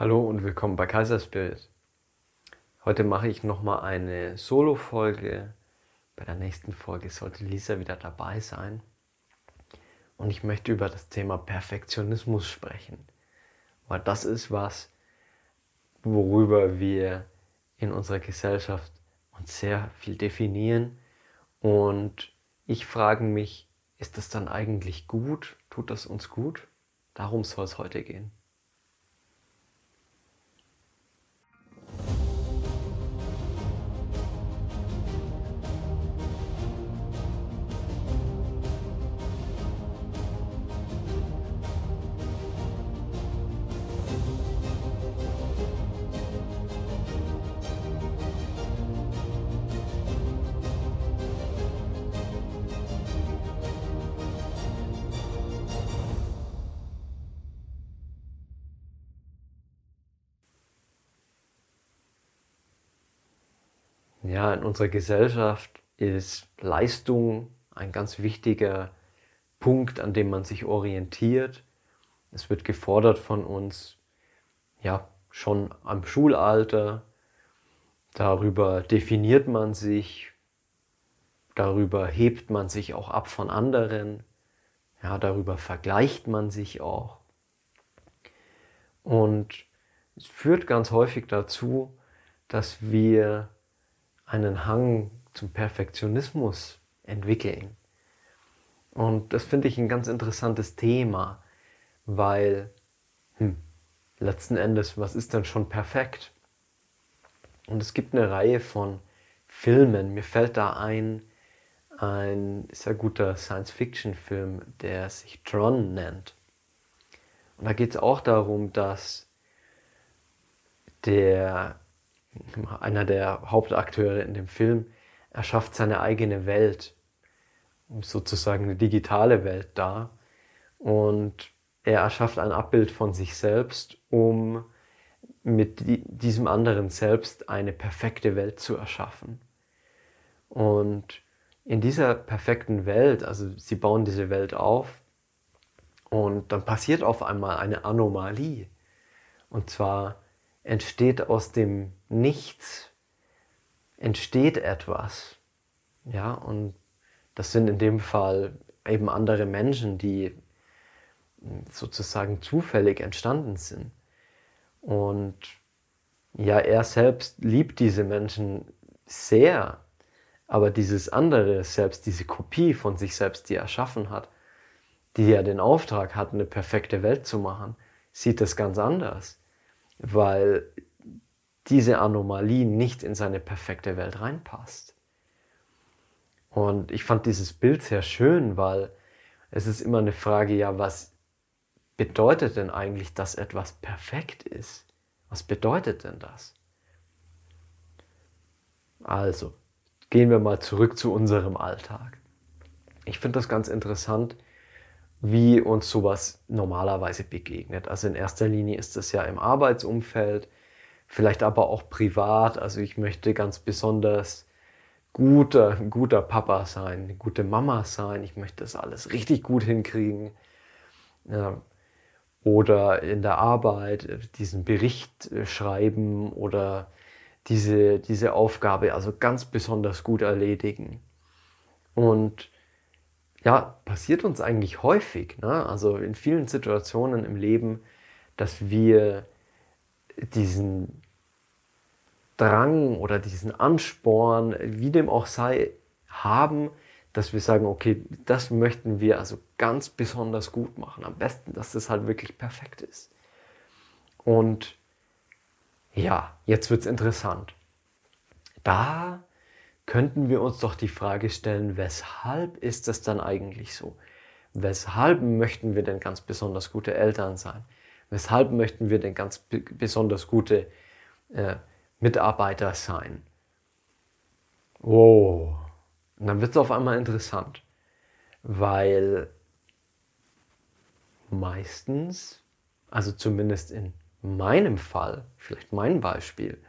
Hallo und willkommen bei Kaiserspirit. Heute mache ich nochmal eine Solo-Folge. Bei der nächsten Folge sollte Lisa wieder dabei sein. Und ich möchte über das Thema Perfektionismus sprechen. Weil das ist was, worüber wir in unserer Gesellschaft uns sehr viel definieren. Und ich frage mich, ist das dann eigentlich gut? Tut das uns gut? Darum soll es heute gehen. Ja, in unserer Gesellschaft ist Leistung ein ganz wichtiger Punkt, an dem man sich orientiert. Es wird gefordert von uns, ja, schon am Schulalter. Darüber definiert man sich, darüber hebt man sich auch ab von anderen, ja, darüber vergleicht man sich auch. Und es führt ganz häufig dazu, dass wir einen Hang zum Perfektionismus entwickeln. Und das finde ich ein ganz interessantes Thema, weil hm, letzten Endes, was ist denn schon perfekt? Und es gibt eine Reihe von Filmen. Mir fällt da ein, ein sehr guter Science-Fiction-Film, der sich Tron nennt. Und da geht es auch darum, dass der einer der Hauptakteure in dem Film, erschafft seine eigene Welt, sozusagen eine digitale Welt da. Und er erschafft ein Abbild von sich selbst, um mit diesem anderen Selbst eine perfekte Welt zu erschaffen. Und in dieser perfekten Welt, also sie bauen diese Welt auf und dann passiert auf einmal eine Anomalie. Und zwar entsteht aus dem Nichts, entsteht etwas. Ja, und das sind in dem Fall eben andere Menschen, die sozusagen zufällig entstanden sind. Und ja, er selbst liebt diese Menschen sehr, aber dieses andere Selbst, diese Kopie von sich selbst, die er erschaffen hat, die ja den Auftrag hat, eine perfekte Welt zu machen, sieht das ganz anders weil diese Anomalie nicht in seine perfekte Welt reinpasst. Und ich fand dieses Bild sehr schön, weil es ist immer eine Frage, ja, was bedeutet denn eigentlich, dass etwas perfekt ist? Was bedeutet denn das? Also, gehen wir mal zurück zu unserem Alltag. Ich finde das ganz interessant, wie uns sowas normalerweise begegnet. Also in erster Linie ist es ja im Arbeitsumfeld, vielleicht aber auch privat. Also ich möchte ganz besonders guter, guter Papa sein, gute Mama sein. Ich möchte das alles richtig gut hinkriegen. Ja. Oder in der Arbeit diesen Bericht äh, schreiben oder diese, diese Aufgabe also ganz besonders gut erledigen. Und ja, passiert uns eigentlich häufig. Ne? Also in vielen Situationen im Leben, dass wir diesen Drang oder diesen Ansporn, wie dem auch sei, haben, dass wir sagen, okay, das möchten wir also ganz besonders gut machen. Am besten, dass das halt wirklich perfekt ist. Und ja, jetzt wird es interessant. Da könnten wir uns doch die Frage stellen, weshalb ist das dann eigentlich so? Weshalb möchten wir denn ganz besonders gute Eltern sein? Weshalb möchten wir denn ganz besonders gute äh, Mitarbeiter sein? Oh, und dann wird es auf einmal interessant, weil meistens, also zumindest in meinem Fall, vielleicht mein Beispiel,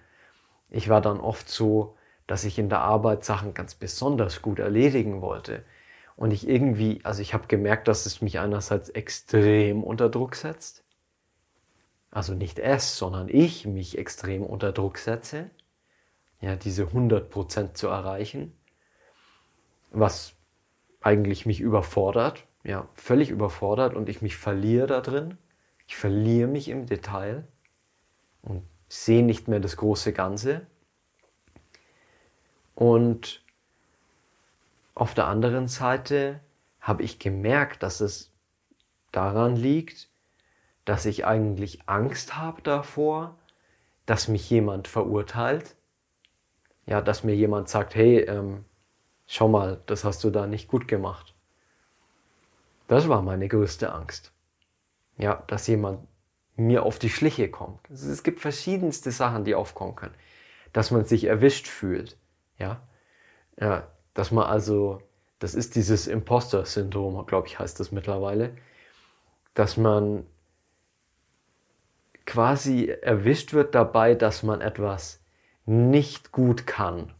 ich war dann oft so, dass ich in der Arbeit Sachen ganz besonders gut erledigen wollte. Und ich irgendwie, also ich habe gemerkt, dass es mich einerseits extrem unter Druck setzt. also nicht es, sondern ich mich extrem unter Druck setze, ja, diese 100% zu erreichen, was eigentlich mich überfordert, ja, völlig überfordert und ich mich verliere da drin. Ich verliere mich im Detail und sehe nicht mehr das große Ganze. Und auf der anderen Seite habe ich gemerkt, dass es daran liegt, dass ich eigentlich Angst habe davor, dass mich jemand verurteilt. Ja, dass mir jemand sagt, hey, ähm, schau mal, das hast du da nicht gut gemacht. Das war meine größte Angst. Ja, dass jemand mir auf die Schliche kommt. Es gibt verschiedenste Sachen, die aufkommen können. Dass man sich erwischt fühlt. Ja, ja dass man also, das ist dieses Imposter-Syndrom, glaube ich, heißt das mittlerweile, dass man quasi erwischt wird dabei, dass man etwas nicht gut kann.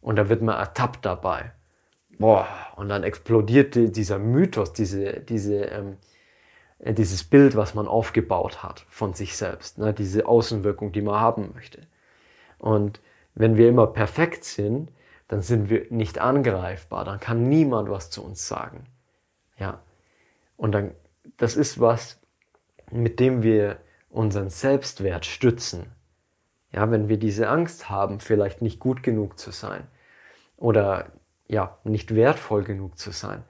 Und da wird man ertappt dabei. Boah, und dann explodiert dieser Mythos, diese, diese, ähm, äh, dieses Bild, was man aufgebaut hat von sich selbst, ne? diese Außenwirkung, die man haben möchte. Und wenn wir immer perfekt sind, dann sind wir nicht angreifbar, dann kann niemand was zu uns sagen. Ja. Und dann, das ist was, mit dem wir unseren Selbstwert stützen. Ja, wenn wir diese Angst haben, vielleicht nicht gut genug zu sein oder ja, nicht wertvoll genug zu sein,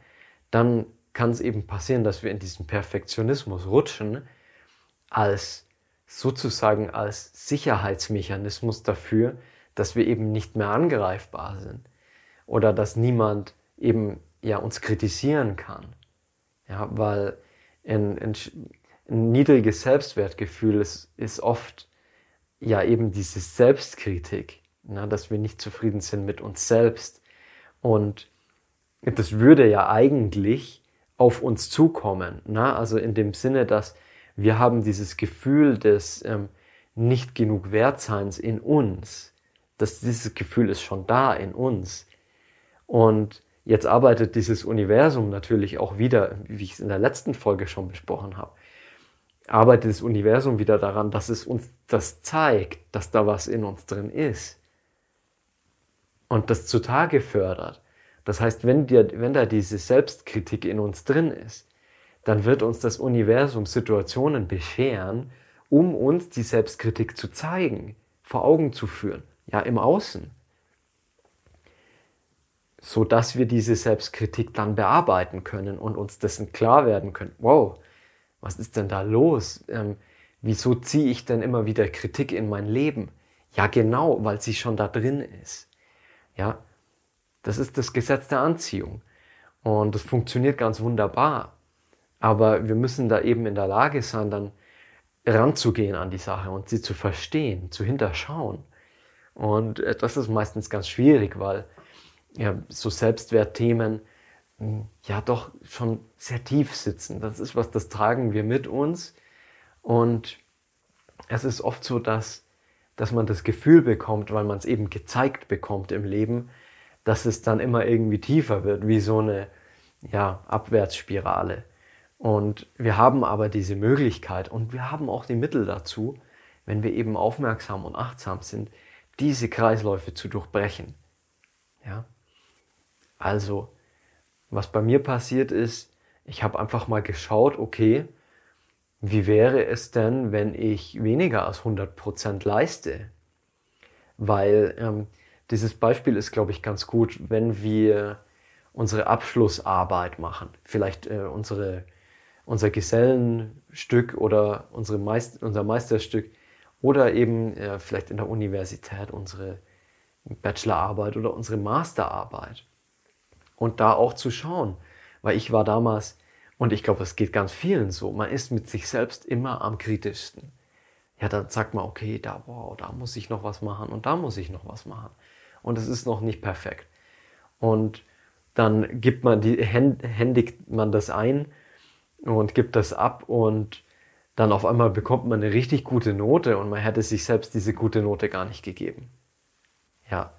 dann kann es eben passieren, dass wir in diesen Perfektionismus rutschen, als sozusagen als Sicherheitsmechanismus dafür, dass wir eben nicht mehr angreifbar sind oder dass niemand eben ja uns kritisieren kann. Ja, weil in, in, ein niedriges Selbstwertgefühl ist, ist oft ja eben diese Selbstkritik, na, dass wir nicht zufrieden sind mit uns selbst. Und das würde ja eigentlich auf uns zukommen. Na? Also in dem Sinne, dass wir haben dieses Gefühl des ähm, nicht genug Wertseins in uns. Dass dieses Gefühl ist schon da in uns. Und jetzt arbeitet dieses Universum natürlich auch wieder, wie ich es in der letzten Folge schon besprochen habe, arbeitet das Universum wieder daran, dass es uns das zeigt, dass da was in uns drin ist. Und das zutage fördert. Das heißt, wenn, dir, wenn da diese Selbstkritik in uns drin ist, dann wird uns das Universum Situationen bescheren, um uns die Selbstkritik zu zeigen, vor Augen zu führen, ja im Außen. So dass wir diese Selbstkritik dann bearbeiten können und uns dessen klar werden können. Wow, was ist denn da los? Ähm, wieso ziehe ich denn immer wieder Kritik in mein Leben? Ja, genau, weil sie schon da drin ist. Ja, das ist das Gesetz der Anziehung. Und das funktioniert ganz wunderbar. Aber wir müssen da eben in der Lage sein, dann ranzugehen an die Sache und sie zu verstehen, zu hinterschauen. Und äh, das ist meistens ganz schwierig, weil ja, so Selbstwertthemen ja doch schon sehr tief sitzen. Das ist was, das tragen wir mit uns. Und es ist oft so, dass, dass man das Gefühl bekommt, weil man es eben gezeigt bekommt im Leben, dass es dann immer irgendwie tiefer wird, wie so eine ja, Abwärtsspirale. Und wir haben aber diese Möglichkeit und wir haben auch die Mittel dazu, wenn wir eben aufmerksam und achtsam sind, diese Kreisläufe zu durchbrechen. Ja? Also, was bei mir passiert ist, ich habe einfach mal geschaut, okay, wie wäre es denn, wenn ich weniger als 100% leiste? Weil ähm, dieses Beispiel ist, glaube ich, ganz gut, wenn wir unsere Abschlussarbeit machen, vielleicht äh, unsere, unser Gesellenstück oder unsere Meist unser Meisterstück oder eben äh, vielleicht in der Universität unsere Bachelorarbeit oder unsere Masterarbeit und da auch zu schauen. Weil ich war damals, und ich glaube, das geht ganz vielen so, man ist mit sich selbst immer am kritischsten. Ja, dann sagt man, okay, da, wow, da muss ich noch was machen und da muss ich noch was machen. Und es ist noch nicht perfekt. Und dann gibt man die, händigt man das ein und gibt das ab und dann auf einmal bekommt man eine richtig gute Note und man hätte sich selbst diese gute Note gar nicht gegeben. Ja,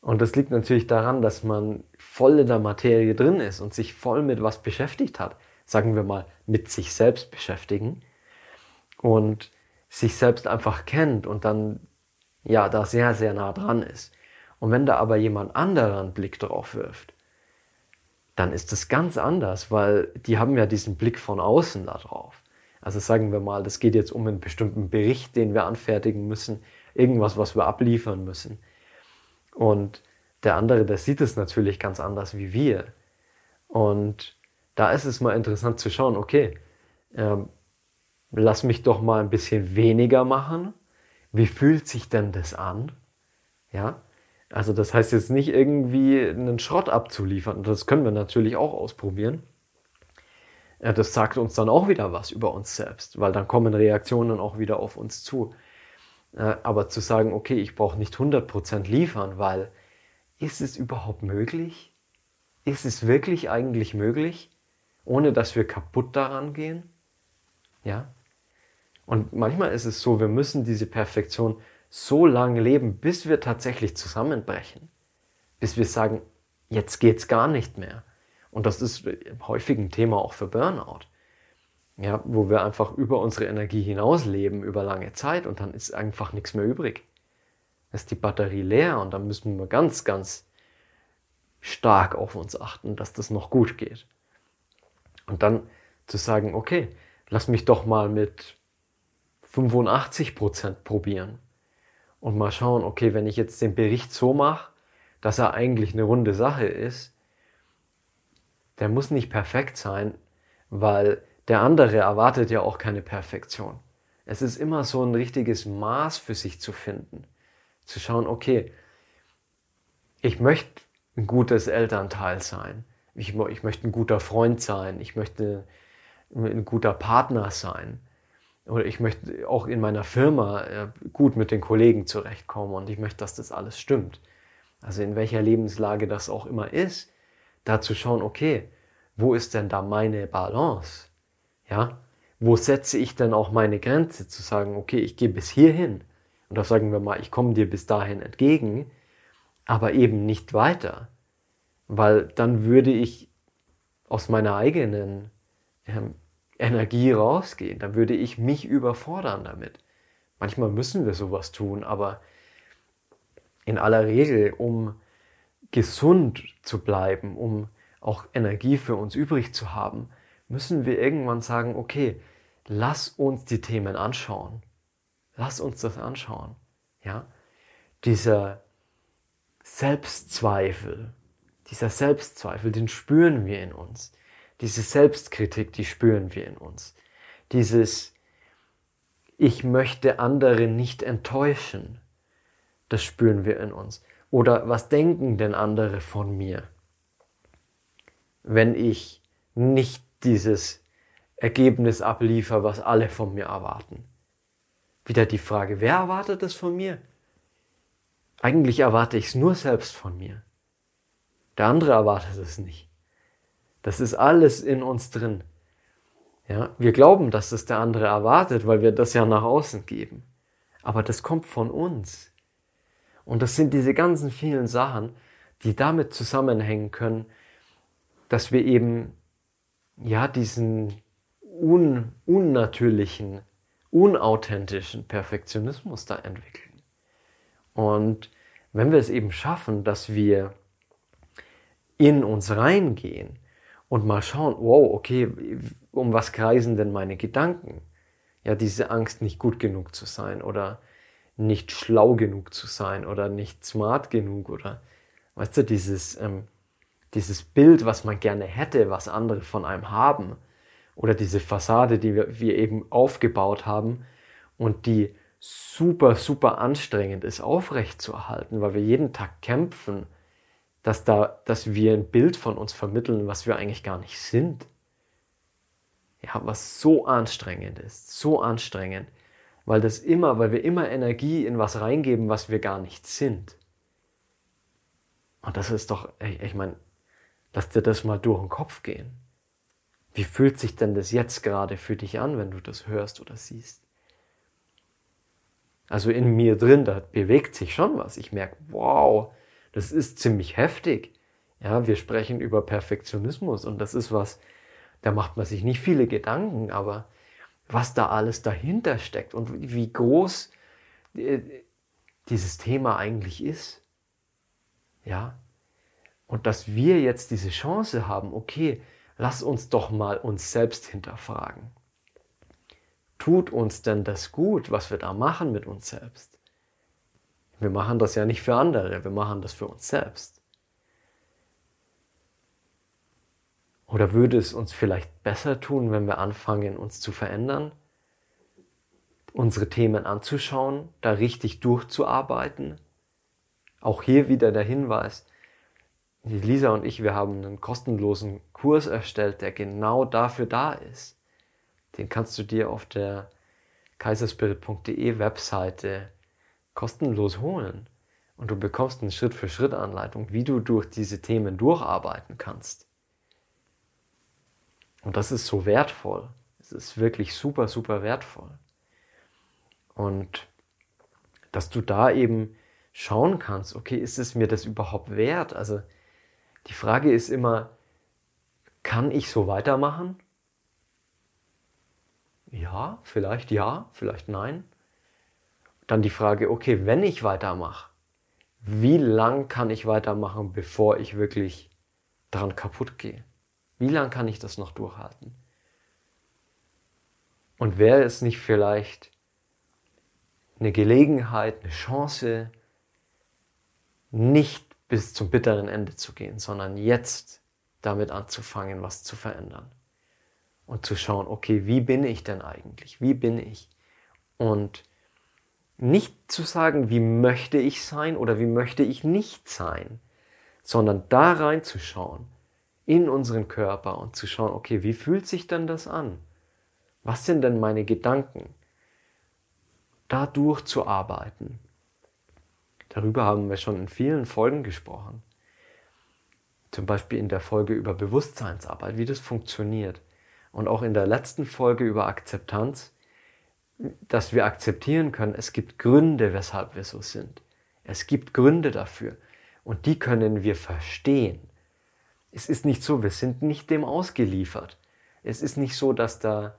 und das liegt natürlich daran, dass man voll in der Materie drin ist und sich voll mit was beschäftigt hat. Sagen wir mal, mit sich selbst beschäftigen. Und sich selbst einfach kennt und dann ja da sehr, sehr nah dran ist. Und wenn da aber jemand anderer einen Blick drauf wirft, dann ist das ganz anders, weil die haben ja diesen Blick von außen da drauf. Also sagen wir mal, das geht jetzt um einen bestimmten Bericht, den wir anfertigen müssen, irgendwas, was wir abliefern müssen. Und der andere, der sieht es natürlich ganz anders wie wir. Und da ist es mal interessant zu schauen, okay, ähm, lass mich doch mal ein bisschen weniger machen. Wie fühlt sich denn das an? Ja, also das heißt jetzt nicht irgendwie einen Schrott abzuliefern. Das können wir natürlich auch ausprobieren. Das sagt uns dann auch wieder was über uns selbst, weil dann kommen Reaktionen auch wieder auf uns zu. Aber zu sagen, okay, ich brauche nicht 100% liefern, weil ist es überhaupt möglich? Ist es wirklich eigentlich möglich, ohne dass wir kaputt daran gehen? Ja? Und manchmal ist es so, wir müssen diese Perfektion so lange leben, bis wir tatsächlich zusammenbrechen. Bis wir sagen, jetzt geht's gar nicht mehr. Und das ist häufig ein Thema auch für Burnout. Ja, wo wir einfach über unsere Energie hinausleben über lange Zeit und dann ist einfach nichts mehr übrig. Ist die Batterie leer und dann müssen wir ganz, ganz stark auf uns achten, dass das noch gut geht. Und dann zu sagen, okay, lass mich doch mal mit 85 Prozent probieren und mal schauen, okay, wenn ich jetzt den Bericht so mache, dass er eigentlich eine runde Sache ist, der muss nicht perfekt sein, weil der andere erwartet ja auch keine Perfektion. Es ist immer so ein richtiges Maß für sich zu finden. Zu schauen, okay, ich möchte ein gutes Elternteil sein. Ich, ich möchte ein guter Freund sein. Ich möchte ein guter Partner sein oder ich möchte auch in meiner Firma äh, gut mit den Kollegen zurechtkommen und ich möchte, dass das alles stimmt. Also in welcher Lebenslage das auch immer ist, da zu schauen, okay, wo ist denn da meine Balance? Ja, wo setze ich denn auch meine Grenze zu sagen, okay, ich gehe bis hierhin und da sagen wir mal, ich komme dir bis dahin entgegen, aber eben nicht weiter, weil dann würde ich aus meiner eigenen ähm, Energie rausgehen. Dann würde ich mich überfordern damit. Manchmal müssen wir sowas tun, aber in aller Regel, um gesund zu bleiben, um auch Energie für uns übrig zu haben, müssen wir irgendwann sagen, okay, lass uns die Themen anschauen. Lass uns das anschauen. Ja? Dieser Selbstzweifel, dieser Selbstzweifel, den spüren wir in uns. Diese Selbstkritik, die spüren wir in uns. Dieses Ich möchte andere nicht enttäuschen, das spüren wir in uns. Oder was denken denn andere von mir, wenn ich nicht dieses Ergebnis abliefer, was alle von mir erwarten? Wieder die Frage, wer erwartet es von mir? Eigentlich erwarte ich es nur selbst von mir. Der andere erwartet es nicht. Das ist alles in uns drin. Ja, wir glauben, dass es der andere erwartet, weil wir das ja nach außen geben. Aber das kommt von uns. Und das sind diese ganzen vielen Sachen, die damit zusammenhängen können, dass wir eben ja diesen un unnatürlichen, unauthentischen Perfektionismus da entwickeln. Und wenn wir es eben schaffen, dass wir in uns reingehen und mal schauen, wow, okay, um was kreisen denn meine Gedanken? Ja, diese Angst, nicht gut genug zu sein oder nicht schlau genug zu sein oder nicht smart genug oder, weißt du, dieses, ähm, dieses Bild, was man gerne hätte, was andere von einem haben oder diese Fassade, die wir, wir eben aufgebaut haben und die super, super anstrengend ist, aufrechtzuerhalten, weil wir jeden Tag kämpfen, dass, da, dass wir ein Bild von uns vermitteln, was wir eigentlich gar nicht sind. Ja, was so anstrengend ist, so anstrengend, weil das immer, weil wir immer Energie in was reingeben, was wir gar nicht sind. Und das ist doch, ich, ich meine, lass dir das mal durch den Kopf gehen. Wie fühlt sich denn das jetzt gerade für dich an, wenn du das hörst oder siehst? Also in mir drin, da bewegt sich schon was. Ich merke, wow, das ist ziemlich heftig. Ja, wir sprechen über Perfektionismus und das ist was, da macht man sich nicht viele Gedanken, aber was da alles dahinter steckt und wie groß äh, dieses Thema eigentlich ist. Ja? Und dass wir jetzt diese Chance haben, okay, lass uns doch mal uns selbst hinterfragen. Tut uns denn das gut, was wir da machen mit uns selbst? Wir machen das ja nicht für andere, wir machen das für uns selbst. Oder würde es uns vielleicht besser tun, wenn wir anfangen, uns zu verändern, unsere Themen anzuschauen, da richtig durchzuarbeiten? Auch hier wieder der Hinweis, Lisa und ich, wir haben einen kostenlosen Kurs erstellt, der genau dafür da ist. Den kannst du dir auf der kaiserspirit.de Webseite kostenlos holen. Und du bekommst eine Schritt-für-Schritt-Anleitung, wie du durch diese Themen durcharbeiten kannst. Und das ist so wertvoll. Es ist wirklich super, super wertvoll. Und dass du da eben schauen kannst, okay, ist es mir das überhaupt wert? Also die Frage ist immer, kann ich so weitermachen? Ja, vielleicht ja, vielleicht nein. Dann die Frage, okay, wenn ich weitermache, wie lang kann ich weitermachen, bevor ich wirklich dran kaputt gehe? Wie lang kann ich das noch durchhalten? Und wäre es nicht vielleicht eine Gelegenheit, eine Chance, nicht bis zum bitteren Ende zu gehen, sondern jetzt damit anzufangen, was zu verändern? und zu schauen, okay, wie bin ich denn eigentlich? Wie bin ich? Und nicht zu sagen, wie möchte ich sein oder wie möchte ich nicht sein, sondern da reinzuschauen in unseren Körper und zu schauen, okay, wie fühlt sich denn das an? Was sind denn meine Gedanken? Da durchzuarbeiten. Darüber haben wir schon in vielen Folgen gesprochen. Zum Beispiel in der Folge über Bewusstseinsarbeit, wie das funktioniert und auch in der letzten Folge über Akzeptanz, dass wir akzeptieren können, es gibt Gründe, weshalb wir so sind. Es gibt Gründe dafür und die können wir verstehen. Es ist nicht so, wir sind nicht dem ausgeliefert. Es ist nicht so, dass da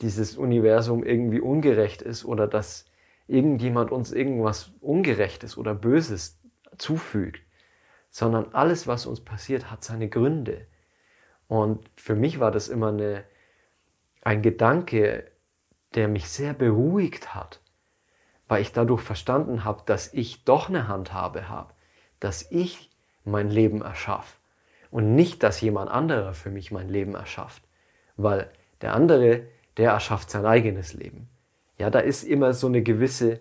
dieses Universum irgendwie ungerecht ist oder dass irgendjemand uns irgendwas Ungerechtes oder Böses zufügt, sondern alles, was uns passiert, hat seine Gründe. Und für mich war das immer eine, ein Gedanke, der mich sehr beruhigt hat, weil ich dadurch verstanden habe, dass ich doch eine Handhabe habe, dass ich mein Leben erschaffe und nicht, dass jemand anderer für mich mein Leben erschafft, weil der andere, der erschafft sein eigenes Leben. Ja, da ist immer so eine gewisse,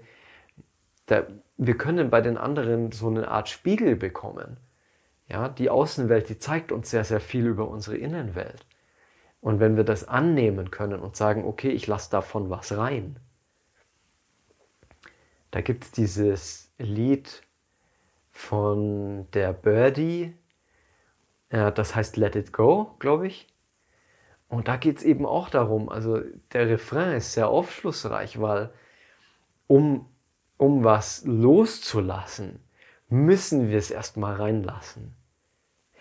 da, wir können bei den anderen so eine Art Spiegel bekommen. Ja, die Außenwelt, die zeigt uns sehr, sehr viel über unsere Innenwelt. Und wenn wir das annehmen können und sagen, okay, ich lasse davon was rein, da gibt es dieses Lied von der Birdie, äh, das heißt Let It Go, glaube ich. Und da geht es eben auch darum, also der Refrain ist sehr aufschlussreich, weil um, um was loszulassen, müssen wir es erstmal reinlassen.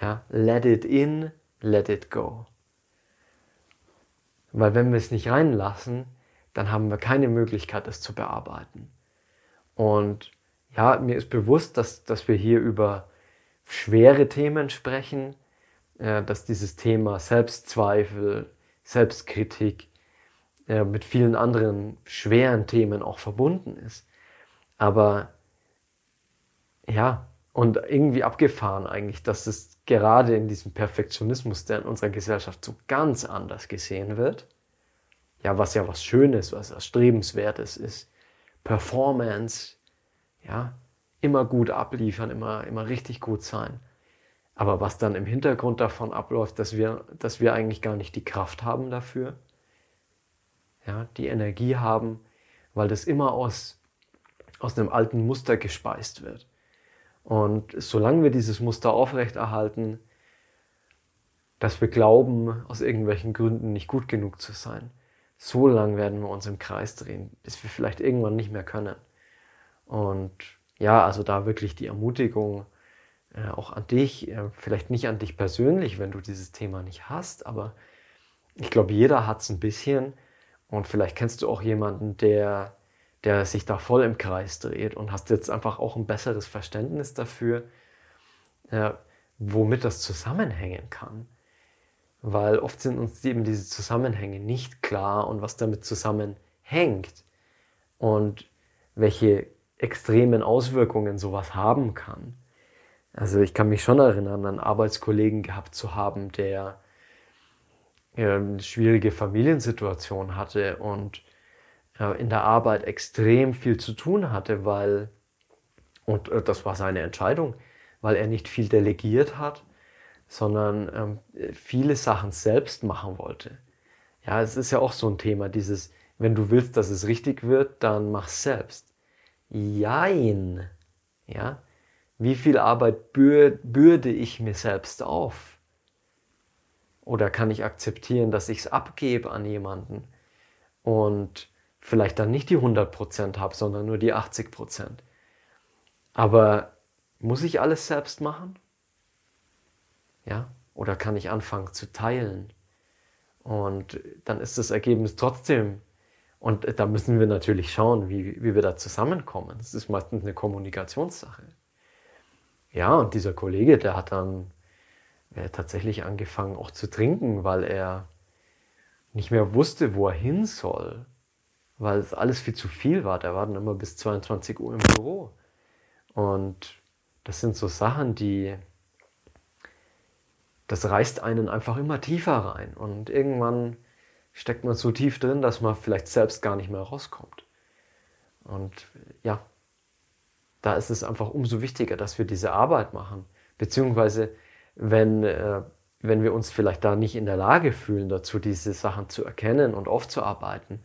Ja, let it in, let it go. Weil wenn wir es nicht reinlassen, dann haben wir keine Möglichkeit, es zu bearbeiten. Und ja, mir ist bewusst, dass, dass wir hier über schwere Themen sprechen, äh, dass dieses Thema Selbstzweifel, Selbstkritik äh, mit vielen anderen schweren Themen auch verbunden ist. Aber ja, und irgendwie abgefahren eigentlich, dass es gerade in diesem Perfektionismus, der in unserer Gesellschaft so ganz anders gesehen wird, ja, was ja was Schönes, was Erstrebenswertes ist, Performance, ja, immer gut abliefern, immer, immer richtig gut sein. Aber was dann im Hintergrund davon abläuft, dass wir, dass wir eigentlich gar nicht die Kraft haben dafür, ja, die Energie haben, weil das immer aus, aus einem alten Muster gespeist wird. Und solange wir dieses Muster aufrechterhalten, dass wir glauben, aus irgendwelchen Gründen nicht gut genug zu sein, so lange werden wir uns im Kreis drehen, bis wir vielleicht irgendwann nicht mehr können. Und ja, also da wirklich die Ermutigung äh, auch an dich, äh, vielleicht nicht an dich persönlich, wenn du dieses Thema nicht hast, aber ich glaube, jeder hat es ein bisschen Und vielleicht kennst du auch jemanden, der, der sich da voll im Kreis dreht und hast jetzt einfach auch ein besseres Verständnis dafür, ja, womit das zusammenhängen kann. Weil oft sind uns eben diese Zusammenhänge nicht klar und was damit zusammenhängt und welche extremen Auswirkungen sowas haben kann. Also ich kann mich schon erinnern, einen Arbeitskollegen gehabt zu haben, der eine schwierige Familiensituation hatte und in der Arbeit extrem viel zu tun hatte, weil, und äh, das war seine Entscheidung, weil er nicht viel delegiert hat, sondern ähm, viele Sachen selbst machen wollte. Ja, es ist ja auch so ein Thema, dieses, wenn du willst, dass es richtig wird, dann mach's selbst. Jein. Ja, wie viel Arbeit bürde ich mir selbst auf? Oder kann ich akzeptieren, dass ich es abgebe an jemanden und vielleicht dann nicht die 100% habe, sondern nur die 80%? Aber muss ich alles selbst machen? Ja? Oder kann ich anfangen zu teilen? Und dann ist das Ergebnis trotzdem. Und da müssen wir natürlich schauen, wie, wie wir da zusammenkommen. Das ist meistens eine Kommunikationssache. Ja, und dieser Kollege, der hat dann äh, tatsächlich angefangen auch zu trinken, weil er nicht mehr wusste, wo er hin soll, weil es alles viel zu viel war. Der war dann immer bis 22 Uhr im Büro. Und das sind so Sachen, die, das reißt einen einfach immer tiefer rein. Und irgendwann steckt man so tief drin, dass man vielleicht selbst gar nicht mehr rauskommt. Und ja, da ist es einfach umso wichtiger, dass wir diese Arbeit machen. Beziehungsweise, wenn, äh, wenn wir uns vielleicht da nicht in der Lage fühlen, dazu diese Sachen zu erkennen und aufzuarbeiten.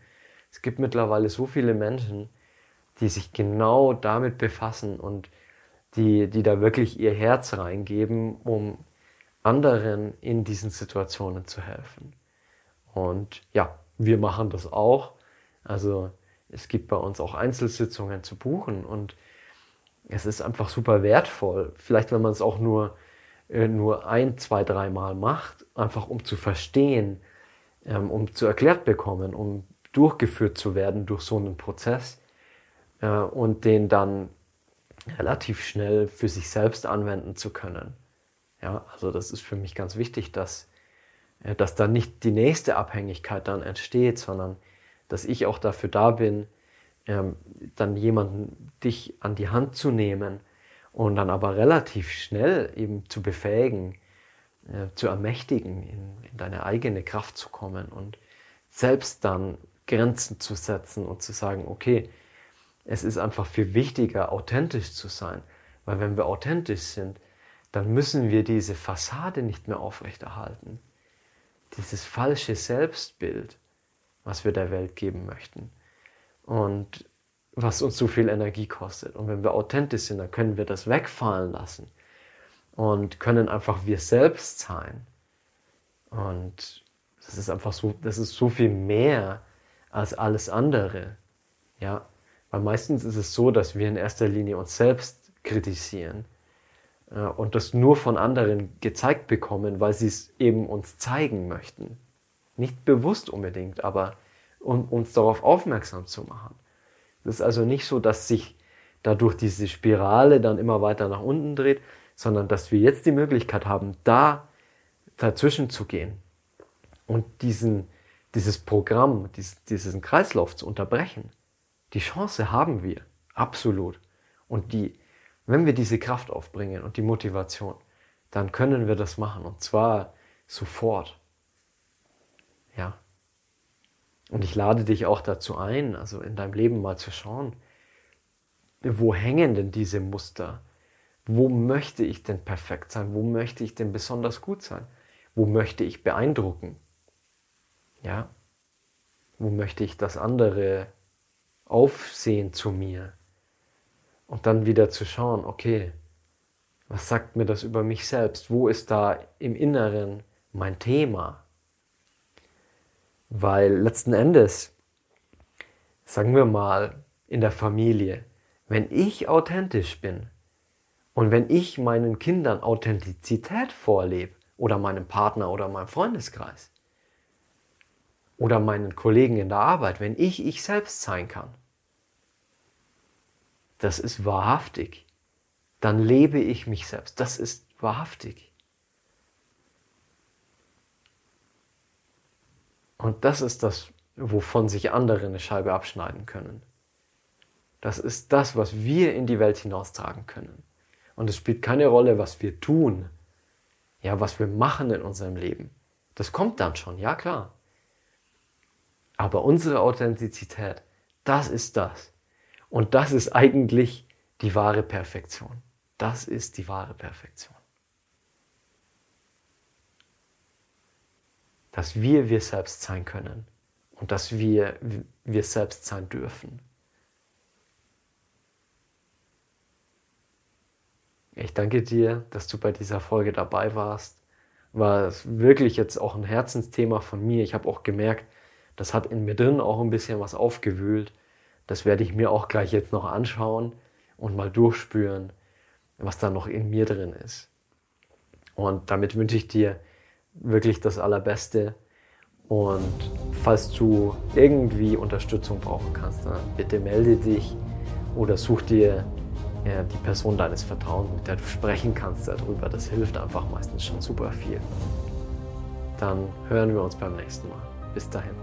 Es gibt mittlerweile so viele Menschen, die sich genau damit befassen und die, die da wirklich ihr Herz reingeben, um anderen in diesen Situationen zu helfen. Und ja, wir machen das auch. Also es gibt bei uns auch Einzelsitzungen zu buchen und es ist einfach super wertvoll. Vielleicht, wenn man es auch nur, äh, nur ein, zwei, dreimal macht, einfach um zu verstehen, ähm, um zu erklärt bekommen, um durchgeführt zu werden durch so einen Prozess äh, und den dann relativ schnell für sich selbst anwenden zu können. Ja, also das ist für mich ganz wichtig, dass, äh, dass da nicht die nächste Abhängigkeit dann entsteht, sondern dass ich auch dafür da bin, ähm, dann jemanden dich an die Hand zu nehmen und dann aber relativ schnell eben zu befähigen, äh, zu ermächtigen, in, in deine eigene Kraft zu kommen und selbst dann Grenzen zu setzen und zu sagen, okay, es ist einfach viel wichtiger, authentisch zu sein. Weil wenn wir authentisch sind, dann müssen wir diese Fassade nicht mehr aufrechterhalten. Dieses falsche Selbstbild, was wir der Welt geben möchten. Und was uns so viel Energie kostet. Und wenn wir authentisch sind, dann können wir das wegfallen lassen und können einfach wir selbst sein. Und das ist einfach so, das ist so viel mehr als alles andere. Ja, weil meistens ist es so, dass wir in erster Linie uns selbst kritisieren äh, und das nur von anderen gezeigt bekommen, weil sie es eben uns zeigen möchten. Nicht bewusst unbedingt, aber um uns darauf aufmerksam zu machen. Das ist also nicht so, dass sich dadurch diese Spirale dann immer weiter nach unten dreht, sondern dass wir jetzt die Möglichkeit haben, da dazwischen zu gehen und diesen, dieses Programm, diesen Kreislauf zu unterbrechen. Die Chance haben wir, absolut. Und die, wenn wir diese Kraft aufbringen und die Motivation, dann können wir das machen und zwar sofort. Ja. Und ich lade dich auch dazu ein, also in deinem Leben mal zu schauen, wo hängen denn diese Muster? Wo möchte ich denn perfekt sein? Wo möchte ich denn besonders gut sein? Wo möchte ich beeindrucken? Ja? Wo möchte ich, dass andere Aufsehen zu mir und dann wieder zu schauen, okay, was sagt mir das über mich selbst? Wo ist da im Inneren mein Thema? Weil letzten Endes, sagen wir mal, in der Familie, wenn ich authentisch bin und wenn ich meinen Kindern Authentizität vorlebe oder meinem Partner oder meinem Freundeskreis, oder meinen Kollegen in der Arbeit, wenn ich ich selbst sein kann, das ist wahrhaftig. Dann lebe ich mich selbst. Das ist wahrhaftig. Und das ist das, wovon sich andere eine Scheibe abschneiden können. Das ist das, was wir in die Welt hinaustragen können. Und es spielt keine Rolle, was wir tun, ja, was wir machen in unserem Leben. Das kommt dann schon, ja klar. Aber unsere Authentizität, das ist das. Und das ist eigentlich die wahre Perfektion. Das ist die wahre Perfektion. Dass wir wir selbst sein können und dass wir wir selbst sein dürfen. Ich danke dir, dass du bei dieser Folge dabei warst. War es wirklich jetzt auch ein Herzensthema von mir. Ich habe auch gemerkt, das hat in mir drin auch ein bisschen was aufgewühlt. Das werde ich mir auch gleich jetzt noch anschauen und mal durchspüren, was da noch in mir drin ist. Und damit wünsche ich dir wirklich das Allerbeste. Und falls du irgendwie Unterstützung brauchen kannst, dann bitte melde dich oder such dir die Person deines Vertrauens, mit der du sprechen kannst darüber. Das hilft einfach meistens schon super viel. Dann hören wir uns beim nächsten Mal. Bis dahin.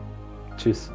Tschüss.